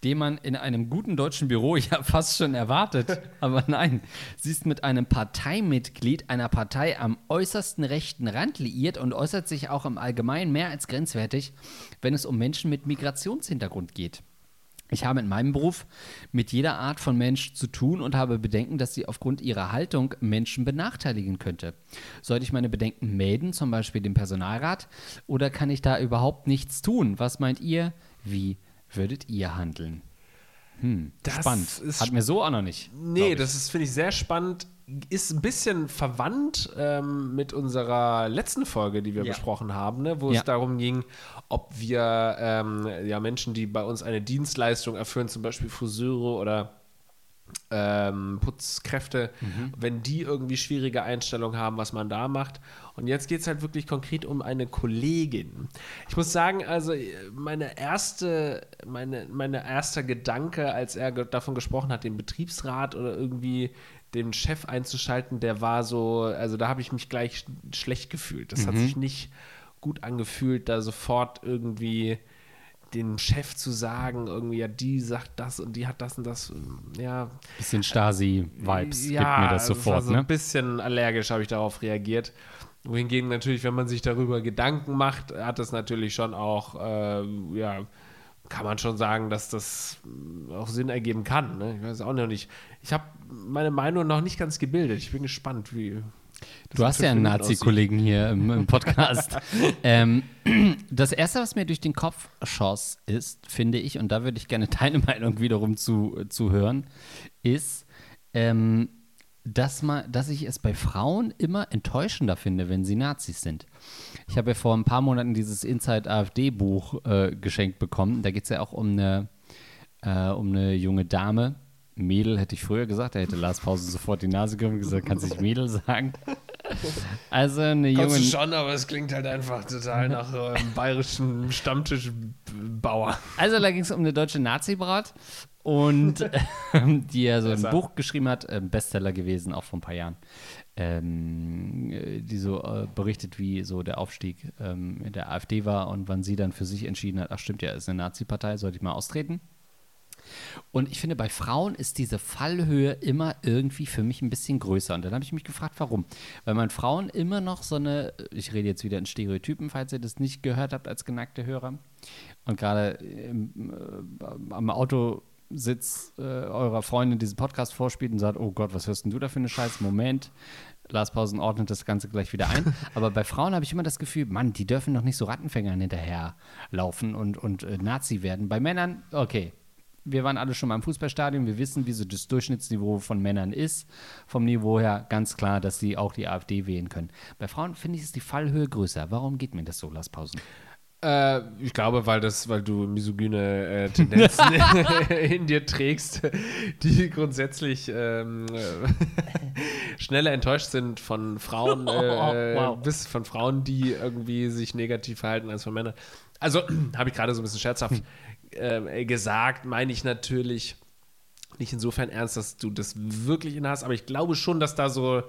den man in einem guten deutschen Büro *laughs* ja fast schon erwartet. Aber nein, sie ist mit einem Parteimitglied einer Partei am äußersten rechten Rand liiert und äußert sich auch im Allgemeinen mehr als grenzwertig, wenn es um Menschen mit Migrationshintergrund geht. Ich habe in meinem Beruf mit jeder Art von Mensch zu tun und habe Bedenken, dass sie aufgrund ihrer Haltung Menschen benachteiligen könnte. Sollte ich meine Bedenken melden, zum Beispiel dem Personalrat, oder kann ich da überhaupt nichts tun? Was meint ihr? Wie würdet ihr handeln? Hm, Das spannend. ist Hat mir so auch noch nicht. Nee, das ist, finde ich, sehr spannend. Ist ein bisschen verwandt ähm, mit unserer letzten Folge, die wir Ja. besprochen haben, ne? wo Ja. es darum ging, ob wir ähm, ja, Menschen, die bei uns eine Dienstleistung erfüllen, zum Beispiel Friseure oder ähm, Putzkräfte, wenn die irgendwie schwierige Einstellungen haben, was man da macht. Und jetzt geht es halt wirklich konkret um eine Kollegin. Ich muss sagen, also meine erste, meine, meine erster Gedanke, als er davon gesprochen hat, den Betriebsrat oder irgendwie den Chef einzuschalten, der war so, also da habe ich mich gleich sch schlecht gefühlt. Das hat sich nicht gut angefühlt, da sofort irgendwie dem Chef zu sagen, irgendwie, ja, die sagt das und die hat das und das, ja. Bisschen Stasi-Vibes ja, gibt mir das also sofort, so ne? ein bisschen allergisch habe ich darauf reagiert. Wohingegen natürlich, wenn man sich darüber Gedanken macht, hat das natürlich schon auch, äh, ja, kann man schon sagen, dass das äh, auch Sinn ergeben kann. Ne? Ich weiß auch noch nicht. Ich habe meine Meinung noch nicht ganz gebildet. Ich bin gespannt, wie. Du hast ja einen. Nazi-Kollegen hier im, im Podcast. *laughs* ähm, *clears throat* das Erste, was mir durch den Kopf schoss, ist, finde ich, und da würde ich gerne deine *laughs* Meinung wiederum zu, zu hören, ist, ähm, dass, man, dass ich es bei Frauen immer enttäuschender finde, wenn sie Nazis sind. Ich habe ja vor ein paar Monaten dieses Inside AfD-Buch äh, geschenkt bekommen. Da geht es ja auch um eine, äh, um eine junge Dame. Mädel hätte ich früher gesagt, da hätte Lars Pause sofort die Nase gegriffen und gesagt, kannst nicht Mädel sagen. Also eine junge. Kannst du schon, aber es klingt halt einfach total nach äh, einem bayerischen Stammtischbauer. Also da ging es um eine deutsche Nazi-Braut und ähm, die ja so ein. Buch geschrieben hat, äh, Bestseller gewesen, auch vor ein paar Jahren, ähm, äh, die so äh, berichtet, wie so der Aufstieg ähm, in der AfD war und wann sie dann für sich entschieden hat, ach stimmt ja, ist eine Nazi-Partei, sollte ich mal austreten. Und ich finde, bei Frauen ist diese Fallhöhe immer irgendwie für mich ein bisschen größer. Und dann habe ich mich gefragt, warum. Weil man Frauen immer noch so eine, ich rede jetzt wieder in Stereotypen, falls ihr das nicht gehört habt als geneigte Hörer. Und gerade äh, am Autositz äh, eurer Freundin diesen Podcast vorspielt und sagt, oh Gott, was hörst denn du da für eine Scheiße? Moment. Lars Pausen ordnet das Ganze gleich wieder ein. *laughs* Aber bei Frauen habe ich immer das Gefühl, Mann, die dürfen doch nicht so Rattenfängern hinterherlaufen und, und äh, Nazi werden. Bei Männern, okay, wir waren alle schon mal im Fußballstadion, wir wissen, wie so das Durchschnittsniveau von Männern ist. Vom Niveau her ganz klar, dass sie auch die AfD wählen können. Bei Frauen finde ich, ist die Fallhöhe größer. Warum geht mir das so, Lars Pausen? Äh, ich glaube, weil das, weil du misogyne äh, Tendenzen *laughs* in dir trägst, die grundsätzlich ähm, äh, schneller enttäuscht sind von Frauen, *laughs* äh, Wow. bis von Frauen, die irgendwie sich negativ verhalten als von Männern. Also *clears throat* habe ich gerade so ein bisschen scherzhaft äh, gesagt, meine ich natürlich nicht insofern ernst, dass du das wirklich in hast, aber ich glaube schon, dass da so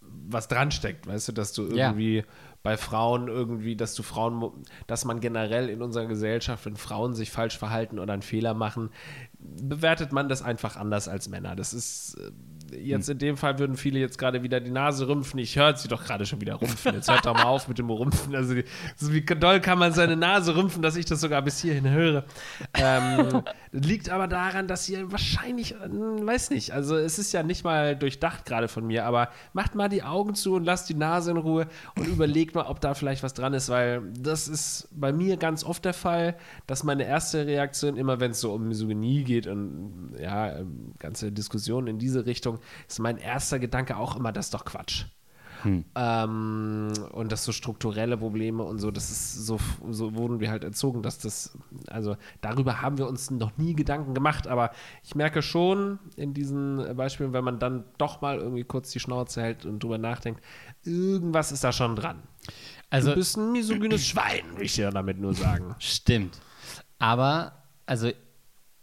was dran steckt, weißt du, dass du Ja. irgendwie bei Frauen irgendwie, dass du Frauen, dass man generell in unserer Gesellschaft, wenn Frauen sich falsch verhalten oder einen Fehler machen, bewertet man das einfach anders als Männer. Das ist äh, jetzt in dem Fall würden viele jetzt gerade wieder die Nase rümpfen. Ich höre sie doch gerade schon wieder rümpfen. Jetzt hört doch mal auf mit dem Rümpfen. Also wie doll kann man seine Nase rümpfen, dass ich das sogar bis hierhin höre. Ähm, *laughs* liegt aber daran, dass ihr wahrscheinlich, äh, weiß nicht, also es ist ja nicht mal durchdacht gerade von mir, aber macht mal die Augen zu und lasst die Nase in Ruhe und überlegt mal, ob da vielleicht was dran ist, weil das ist bei mir ganz oft der Fall, dass meine erste Reaktion immer, wenn es so um Misogynie geht und ja, ähm, ganze Diskussionen in diese Richtung, ist mein erster Gedanke auch immer, das ist doch Quatsch. Ähm, und das so strukturelle Probleme und so, das ist so, so wurden wir halt erzogen, dass das, also darüber haben wir uns noch nie Gedanken gemacht, aber ich merke schon in diesen Beispielen, wenn man dann doch mal irgendwie kurz die Schnauze hält und drüber nachdenkt, irgendwas ist da schon dran. Also, du bist ein misogynes Schwein, will ich dir damit nur sagen. *laughs* Stimmt. Aber, also,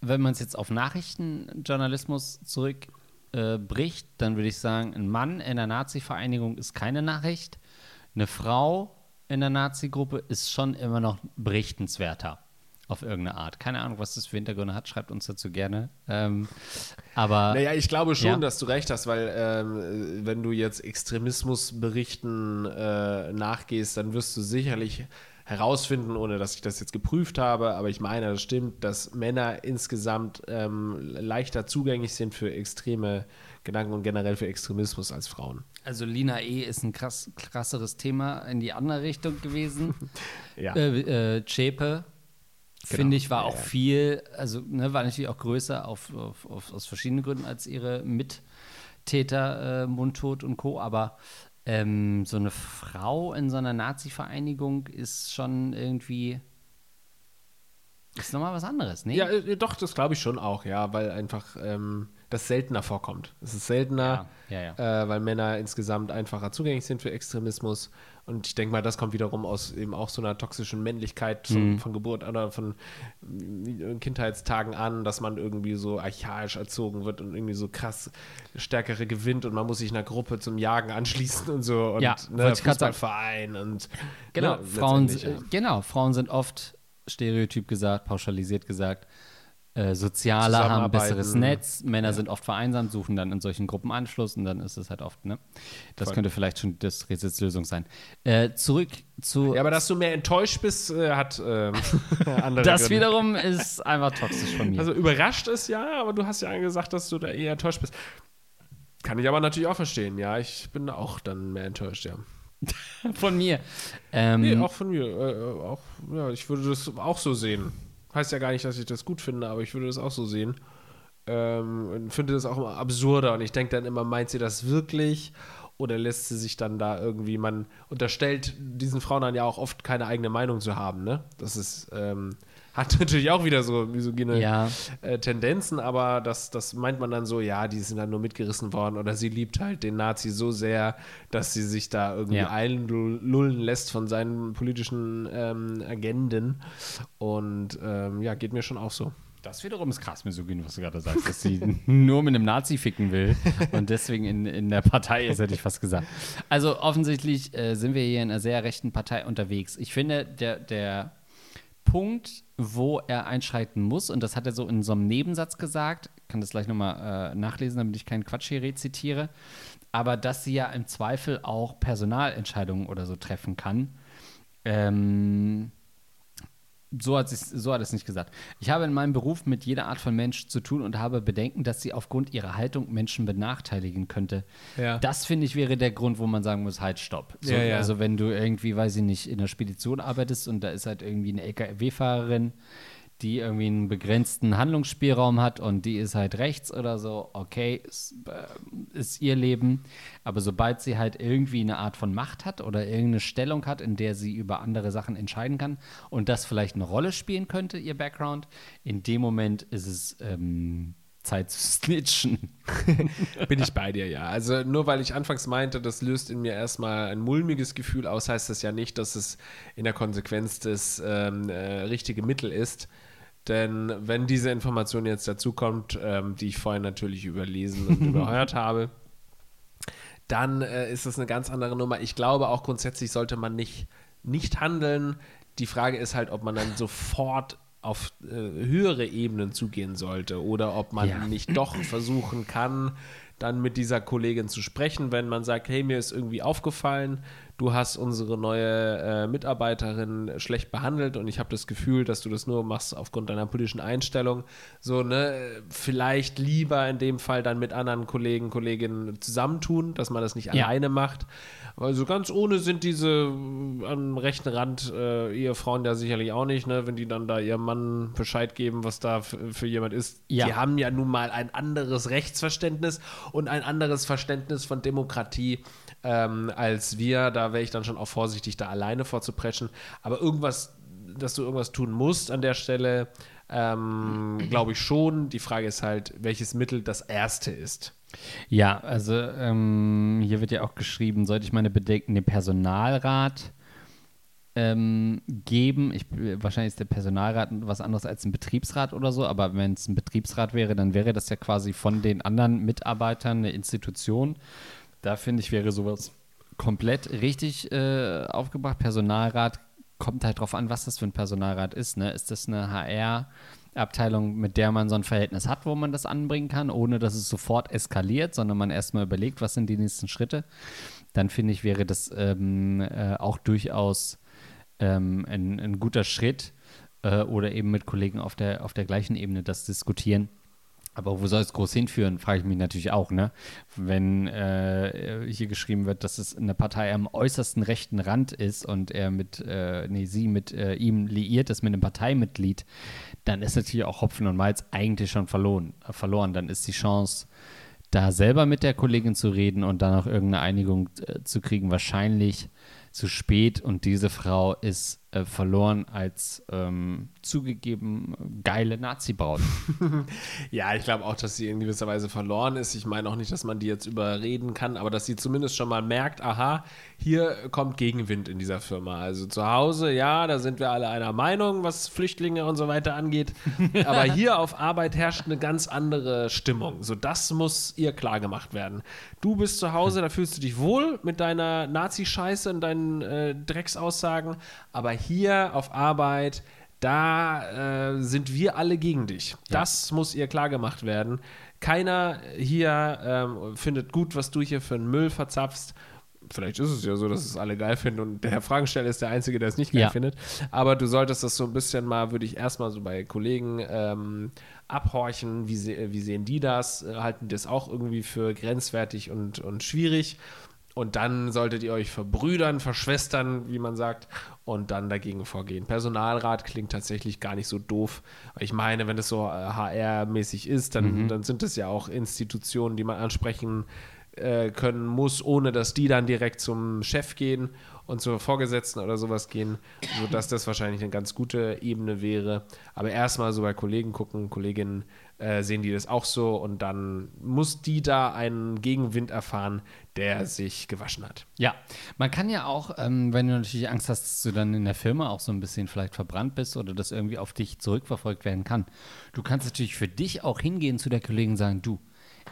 wenn man es jetzt auf Nachrichtenjournalismus zurückbricht, äh, bricht, dann würde ich sagen, ein Mann in der Nazi-Vereinigung ist keine Nachricht. Eine Frau in der Nazi-Gruppe ist schon immer noch berichtenswerter. Auf irgendeine Art. Keine Ahnung, was das für Hintergründe hat. Schreibt uns dazu gerne. Ähm, aber Naja, ich glaube schon, Ja. dass du recht hast, weil ähm, wenn du jetzt Extremismusberichten äh, nachgehst, dann wirst du sicherlich herausfinden, ohne dass ich das jetzt geprüft habe, aber ich meine, das stimmt, dass Männer insgesamt ähm, leichter zugänglich sind für extreme Gedanken und generell für Extremismus als Frauen. Also Lina E. ist ein krass, krasseres Thema in die andere Richtung gewesen. *laughs* Ja. Äh, äh, Zschäpe, Genau. finde ich, war auch ja. viel, also ne, war natürlich auch größer auf, auf, auf, aus verschiedenen Gründen als ihre Mittäter, äh, Mundtot und Co., aber ähm, so eine Frau in so einer Nazi-Vereinigung ist schon irgendwie, ist nochmal was anderes, ne? Ja, äh, doch, das glaube ich schon auch, ja, weil einfach, ähm, das seltener vorkommt. Es ist seltener, Ja, ja, ja. Äh, weil Männer insgesamt einfacher zugänglich sind für Extremismus. Und ich denke mal, das kommt wiederum aus eben auch so einer toxischen Männlichkeit von, Mhm. von Geburt oder von Kindheitstagen an, dass man irgendwie so archaisch erzogen wird und irgendwie so krass Stärkere gewinnt und man muss sich einer Gruppe zum Jagen anschließen und so und Ja, ne. Fußballverein und Genau, ne, Frauen, ja. äh, genau, Frauen sind oft stereotyp gesagt, pauschalisiert gesagt, äh, sozialer, haben ein besseres. Netz, Männer sind oft vereinsamt, suchen dann in solchen Gruppen Anschluss und dann ist es halt oft, ne? Das Voll. könnte vielleicht schon das Rätselslösung sein. Äh, zurück zu. Ja, aber dass du mehr enttäuscht bist, äh, hat ähm, *laughs* andere das Gründe. wiederum ist einfach toxisch von mir. Also überrascht ist ja, aber du hast ja gesagt, dass du da eher enttäuscht bist. Kann ich aber natürlich auch verstehen, ja. Ich bin auch dann mehr enttäuscht, ja. *laughs* von mir. Ähm, Nee, auch von mir. Äh, äh, auch, ja, ich würde das auch so sehen. Heißt ja gar nicht, dass ich das gut finde, aber ich würde das auch so sehen. Ähm, finde das auch immer absurder. Und ich denke dann immer, meint sie das wirklich? Oder lässt sie sich dann da irgendwie, man unterstellt diesen Frauen dann ja auch oft keine eigene Meinung zu haben, ne? Das ist, ähm, hat natürlich auch wieder so misogyne Ja. äh, Tendenzen, aber das, das meint man dann so, ja, die sind dann nur mitgerissen worden oder sie liebt halt den Nazi so sehr, dass sie sich da irgendwie Ja. einlullen lässt von seinen politischen ähm, Agenden. Und ähm, ja, geht mir schon auch so. Das wiederum ist krass misogyn, was du gerade sagst, dass sie *laughs* nur mit einem Nazi ficken will und deswegen in, in der Partei ist, hätte ich fast gesagt. Also offensichtlich äh, sind wir hier in einer sehr rechten Partei unterwegs. Ich finde, der, der Punkt, wo er einschreiten muss, und das hat er so in so einem Nebensatz gesagt, ich kann das gleich nochmal äh, nachlesen, damit ich keinen Quatsch hier rezitiere, aber dass sie ja im Zweifel auch Personalentscheidungen oder so treffen kann. Ähm, so hat, so hat es nicht gesagt. Ich habe in meinem Beruf mit jeder Art von Mensch zu tun und habe Bedenken, dass sie aufgrund ihrer Haltung Menschen benachteiligen könnte. Ja. Das finde ich wäre der Grund, wo man sagen muss, halt stopp. So, Ja, ja. Also wenn du irgendwie, weiß ich nicht, in der Spedition arbeitest und da ist halt irgendwie eine LKW-Fahrerin, die irgendwie einen begrenzten Handlungsspielraum hat und die ist halt rechts oder so, okay, ist, äh, ist ihr Leben. Aber sobald sie halt irgendwie eine Art von Macht hat oder irgendeine Stellung hat, in der sie über andere Sachen entscheiden kann und das vielleicht eine Rolle spielen könnte, ihr Background, in dem Moment ist es ähm, Zeit zu *laughs* snitchen. *laughs* Bin ich bei dir, ja. Also nur weil ich anfangs meinte, das löst in mir erstmal ein mulmiges Gefühl aus, heißt das ja nicht, dass es in der Konsequenz das ähm, äh, richtige Mittel ist. Denn wenn diese Information jetzt dazukommt, ähm, die ich vorhin natürlich überlesen und *laughs* überhört habe, dann äh, ist es eine ganz andere Nummer. Ich glaube auch grundsätzlich sollte man nicht, nicht handeln. Die Frage ist halt, ob man dann sofort auf äh, höhere Ebenen zugehen sollte oder ob man Ja. nicht doch versuchen kann, dann mit dieser Kollegin zu sprechen, wenn man sagt, hey, mir ist irgendwie aufgefallen, du hast unsere neue äh, Mitarbeiterin schlecht behandelt und ich habe das Gefühl, dass du das nur machst aufgrund deiner politischen Einstellung. So, ne, vielleicht lieber in dem Fall dann mit anderen Kollegen, Kolleginnen zusammentun, dass man das nicht Ja. alleine macht. Also ganz ohne sind diese äh, am rechten Rand äh, Ehefrauen ja sicherlich auch nicht, ne, wenn die dann da ihrem Mann Bescheid geben, was da für, für jemand ist. Ja. Die haben ja nun mal ein anderes Rechtsverständnis und ein anderes Verständnis von Demokratie ähm, als wir. Da wäre ich dann schon auch vorsichtig, da alleine vorzupreschen. Aber irgendwas, dass du irgendwas tun musst an der Stelle, ähm, glaube ich schon. Die Frage ist halt, welches Mittel das erste ist. Ja, also ähm, hier wird ja auch geschrieben, sollte ich meine Bedenken dem Personalrat ähm, geben. Ich, wahrscheinlich ist der Personalrat was anderes als ein Betriebsrat oder so, aber wenn es ein Betriebsrat wäre, dann wäre das ja quasi von den anderen Mitarbeitern eine Institution. Da finde ich, wäre sowas komplett richtig äh, aufgebracht. Personalrat kommt halt drauf an, was das für ein Personalrat ist. Ne? Ist das eine HR? Abteilung, mit der man so ein Verhältnis hat, wo man das anbringen kann, ohne dass es sofort eskaliert, sondern man erstmal überlegt, was sind die nächsten Schritte, dann finde ich, wäre das ähm, äh, auch durchaus ähm, ein, ein guter Schritt äh, oder eben mit Kollegen auf der, auf der gleichen Ebene das diskutieren. Aber wo soll es groß hinführen, frage ich mich natürlich auch, ne? Wenn äh, hier geschrieben wird, dass es eine Partei am äußersten rechten Rand ist und er mit, äh, nee, sie mit äh, ihm liiert ist, mit einem Parteimitglied, dann ist natürlich auch Hopfen und Malz eigentlich schon verloren. Äh, verloren. Dann ist die Chance, da selber mit der Kollegin zu reden und dann auch irgendeine Einigung äh, zu kriegen, wahrscheinlich zu spät. Und diese Frau ist äh, verloren als ähm, zugegeben geile Nazi-Braut. *laughs* Ja, ich glaube auch, dass sie in gewisser Weise verloren ist. Ich meine auch nicht, dass man die jetzt überreden kann, aber dass sie zumindest schon mal merkt, aha, hier kommt Gegenwind in dieser Firma. Also zu Hause, ja, da sind wir alle einer Meinung, was Flüchtlinge und so weiter angeht. *laughs* Aber hier auf Arbeit herrscht eine ganz andere Stimmung. So, das muss ihr klar gemacht werden. Du bist zu Hause, da fühlst du dich wohl mit deiner Nazi-Scheiße und deinen äh, Drecksaussagen. Aber hier auf Arbeit, da äh, sind wir alle gegen dich. Das muss ihr klar gemacht werden. Keiner hier ähm, findet gut, was du hier für einen Müll verzapfst. Vielleicht ist es ja so, dass es alle geil finden und der Fragesteller ist der Einzige, der es nicht geil Ja. findet. Aber du solltest das so ein bisschen mal, würde ich erstmal so bei Kollegen ähm, abhorchen. Wie, se wie sehen die das? Äh, Halten die das auch irgendwie für grenzwertig und, und schwierig? Und dann solltet ihr euch verbrüdern, verschwestern, wie man sagt, und dann dagegen vorgehen. Personalrat klingt tatsächlich gar nicht so doof. Ich meine, wenn es so äh, HR-mäßig ist, dann, dann sind es ja auch Institutionen, die man ansprechen äh, können muss, ohne dass die dann direkt zum Chef gehen und zur Vorgesetzten oder sowas gehen, sodass das wahrscheinlich eine ganz gute Ebene wäre. Aber erstmal so bei Kollegen gucken, Kolleginnen äh, sehen die das auch so und dann muss die da einen Gegenwind erfahren, der sich gewaschen hat. Ja, man kann ja auch, ähm, wenn du natürlich Angst hast, dass du dann in der Firma auch so ein bisschen vielleicht verbrannt bist oder das irgendwie auf dich zurückverfolgt werden kann. Du kannst natürlich für dich auch hingehen zu der Kollegin und sagen, du,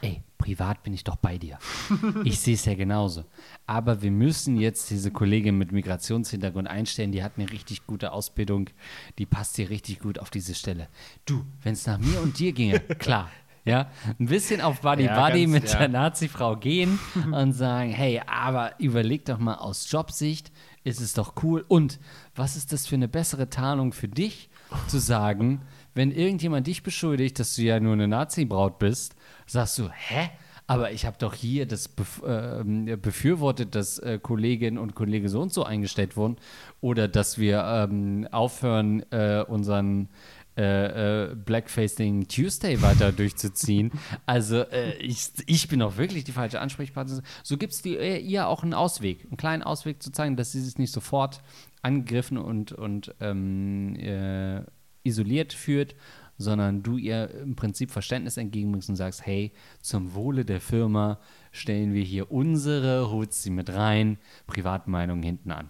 ey, privat bin ich doch bei dir. *laughs* Ich sehe es ja genauso. Aber wir müssen jetzt diese Kollegin mit Migrationshintergrund einstellen, die hat eine richtig gute Ausbildung, die passt hier richtig gut auf diese Stelle. Du, wenn es nach mir und dir ginge, *laughs* klar. Ja, ein bisschen auf Buddy Ja, Buddy mit ja. der Nazi-Frau gehen *laughs* und sagen, hey, aber überleg doch mal aus Jobsicht, ist es doch cool. Und was ist das für eine bessere Tarnung für dich, zu sagen, wenn irgendjemand dich beschuldigt, dass du ja nur eine Nazi-Braut bist, sagst du, hä? Aber ich habe doch hier das bef ähm, befürwortet, dass äh, Kolleginnen und Kollegen so und so eingestellt wurden oder dass wir ähm, aufhören, äh, unseren äh, äh, Blackfacing Tuesday weiter *laughs* durchzuziehen. Also äh, ich, ich bin auch wirklich die falsche Ansprechpartnerin. So gibt es ihr, auch einen Ausweg, einen kleinen Ausweg zu zeigen, dass sie sich nicht sofort angegriffen und, und ähm, äh, isoliert führt, sondern du ihr im Prinzip Verständnis entgegenbringst und sagst, hey, zum Wohle der Firma stellen wir hier unsere, holst sie mit rein, Privatmeinung hinten an.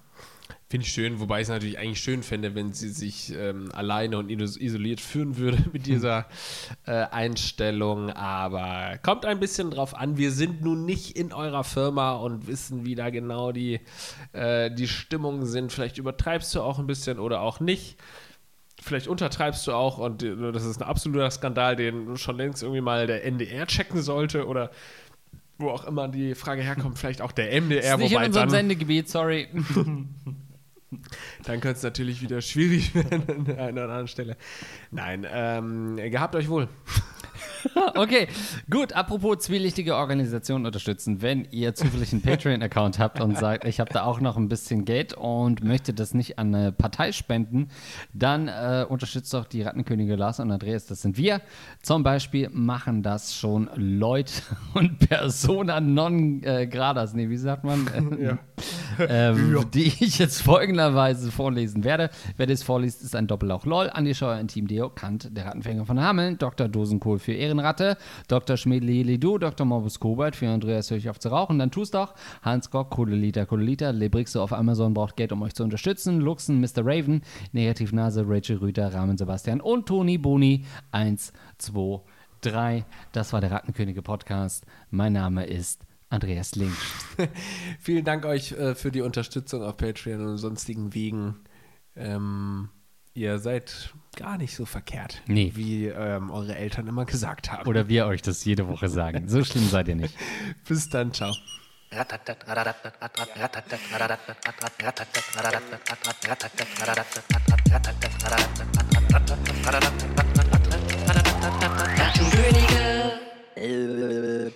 Finde ich schön, wobei ich es natürlich eigentlich schön fände, wenn sie sich ähm, alleine und iso- isoliert führen würde *laughs* mit dieser äh, Einstellung. Aber kommt ein bisschen drauf an. Wir sind nun nicht in eurer Firma und wissen, wie da genau die, äh, die Stimmungen sind. Vielleicht übertreibst du auch ein bisschen oder auch nicht. Vielleicht untertreibst du auch und äh, das ist ein absoluter Skandal, den schon längst irgendwie mal der NDR checken sollte oder wo auch immer die Frage herkommt, vielleicht auch der MDR, ist nicht in wobei unserem dann, Sendegebiet, sorry. *laughs* dann könnte es natürlich wieder schwierig *laughs* werden an der einen oder anderen Stelle. Nein, ähm, gehabt euch wohl. *laughs* Okay, gut. Apropos zwielichtige Organisationen unterstützen. Wenn ihr zufällig einen Patreon-Account habt und sagt, ich habe da auch noch ein bisschen Geld und möchte das nicht an eine Partei spenden, dann äh, unterstützt doch die Rattenkönige Lars und Andreas. Das sind wir. Zum Beispiel machen das schon Leute *laughs* und Persona non äh, gradas. Nee, wie sagt man? *laughs* Ja. ähm, die ich jetzt folgenderweise vorlesen werde. Wer das vorliest, ist ein Doppellauch LOL. Andi Scheuer in Team Deo, Kant, der Rattenfänger von Hameln, Dr. Dosenkohl für Ehrenratte, Dr. Schmedli-Lidu, Dr. Morbus Kobalt für Andreas Höch auf zu rauchen. Dann tust doch Hans Gock, Kohleliter, Kohleliter, Lebrixo auf Amazon braucht Geld, um euch zu unterstützen. Luxen, Mr. Raven, Negativnase, Rachel Rüter, Rahmen Sebastian und Toni Boni. Eins, zwei, drei. Das war der Rattenkönige Podcast. Mein Name ist Andreas Link. *laughs* Vielen Dank euch äh, für die Unterstützung auf Patreon und sonstigen Wegen. Ähm, ihr seid gar nicht so verkehrt, Nee. wie ähm, eure Eltern immer gesagt haben. Oder wir euch das jede Woche sagen. So schlimm seid ihr nicht. *laughs* Bis dann, ciao. Rattenkönige.